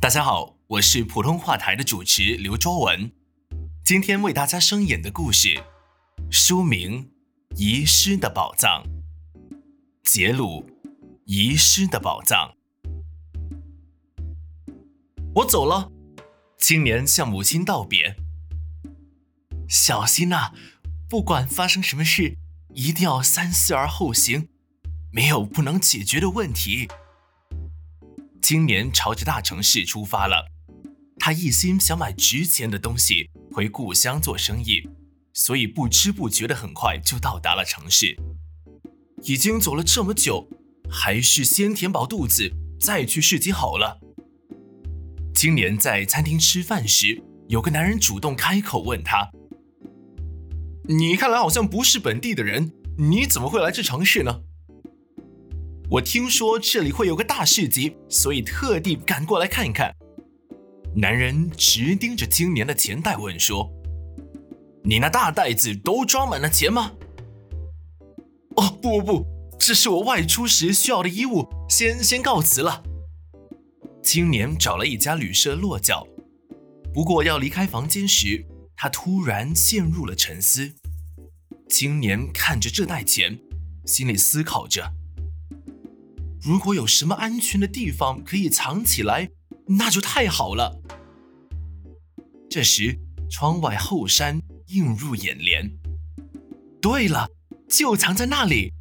大家好，我是普通话台的主持刘卓文，今天为大家声演的故事，书名《遗失的宝藏》，杰鲁《遗失的宝藏》。我走了，青年向母亲道别。小心呐，不管发生什么事，一定要三思而后行，没有不能解决的问题。青年朝着大城市出发了，他一心想买值钱的东西回故乡做生意，所以不知不觉的很快就到达了城市。已经走了这么久，还是先填饱肚子再去市集好了。青年在餐厅吃饭时，有个男人主动开口问他：“你看来好像不是本地的人，你怎么会来这城市呢？”我听说这里会有个大市集，所以特地赶过来看一看。男人直盯着青年的钱袋问说：“你那大袋子都装满了钱吗？”“哦，不不不，这是我外出时需要的衣物，先先告辞了。”青年找了一家旅社落脚，不过要离开房间时，他突然陷入了沉思。青年看着这袋钱，心里思考着。如果有什么安全的地方可以藏起来，那就太好了。这时，窗外后山映入眼帘。对了，就藏在那里。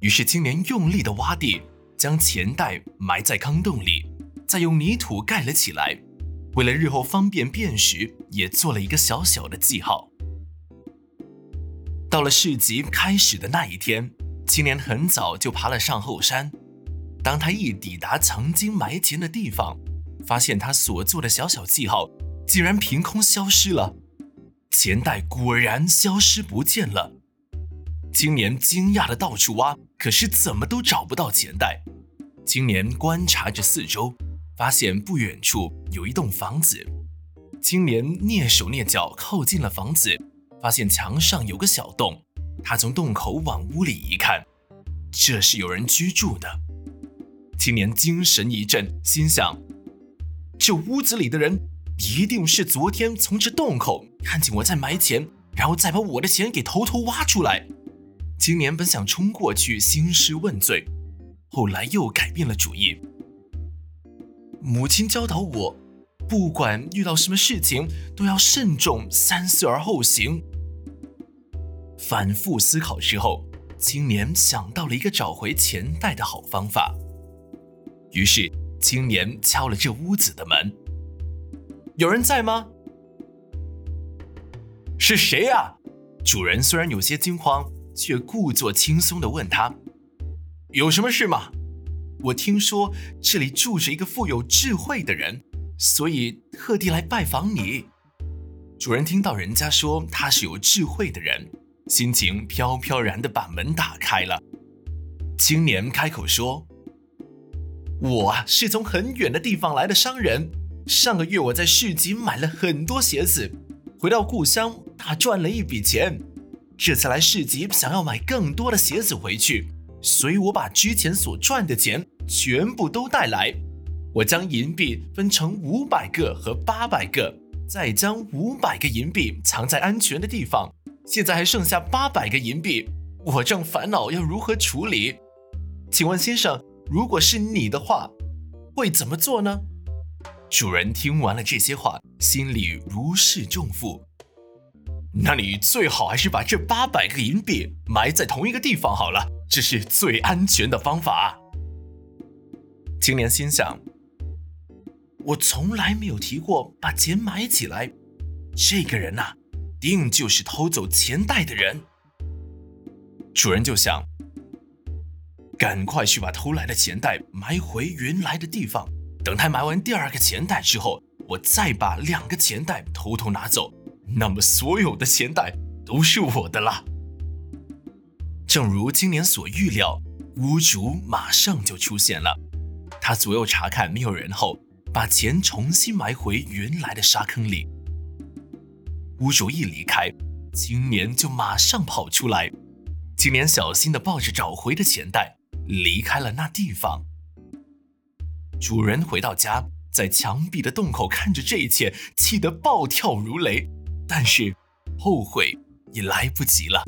于是青年用力的挖地，将钱袋埋在坑洞里，再用泥土盖了起来。为了日后方便辨识，也做了一个小小的记号。到了市集开始的那一天。青年很早就爬了上后山，当他一抵达曾经埋钱的地方，发现他所做的小小记号竟然凭空消失了，钱袋果然消失不见了。青年惊讶的到处挖，可是怎么都找不到钱袋。青年观察着四周，发现不远处有一栋房子。青年蹑手蹑脚靠近了房子，发现墙上有个小洞。他从洞口往屋里一看，这是有人居住的。青年精神一振，心想：这屋子里的人一定是昨天从这洞口看见我在埋钱，然后再把我的钱给偷偷挖出来。青年本想冲过去兴师问罪，后来又改变了主意。母亲教导我，不管遇到什么事情，都要慎重，三思而后行。反复思考之后，青年想到了一个找回钱袋的好方法。于是，青年敲了这屋子的门：“有人在吗？”“是谁呀？”主人虽然有些惊慌，却故作轻松地问他：“有什么事吗？我听说这里住着一个富有智慧的人，所以特地来拜访你。”主人听到人家说他是有智慧的人。心情飘飘然的把门打开了，青年开口说：“我是从很远的地方来的商人，上个月我在市集买了很多鞋子，回到故乡大赚了一笔钱。这次来市集想要买更多的鞋子回去，所以我把之前所赚的钱全部都带来。我将银币分成五百个和八百个，再将五百个银币藏在安全的地方。”现在还剩下八百个银币，我正烦恼要如何处理。请问先生，如果是你的话，会怎么做呢？主人听完了这些话，心里如释重负。那你最好还是把这八百个银币埋在同一个地方好了，这是最安全的方法。青年心想：我从来没有提过把钱埋起来，这个人呐。定就是偷走钱袋的人。主人就想，赶快去把偷来的钱袋埋回原来的地方。等他埋完第二个钱袋之后，我再把两个钱袋偷偷拿走，那么所有的钱袋都是我的了。正如今年所预料，屋主马上就出现了。他左右查看没有人后，把钱重新埋回原来的沙坑里。屋主一离开，青年就马上跑出来。青年小心地抱着找回的钱袋，离开了那地方。主人回到家，在墙壁的洞口看着这一切，气得暴跳如雷。但是，后悔已来不及了。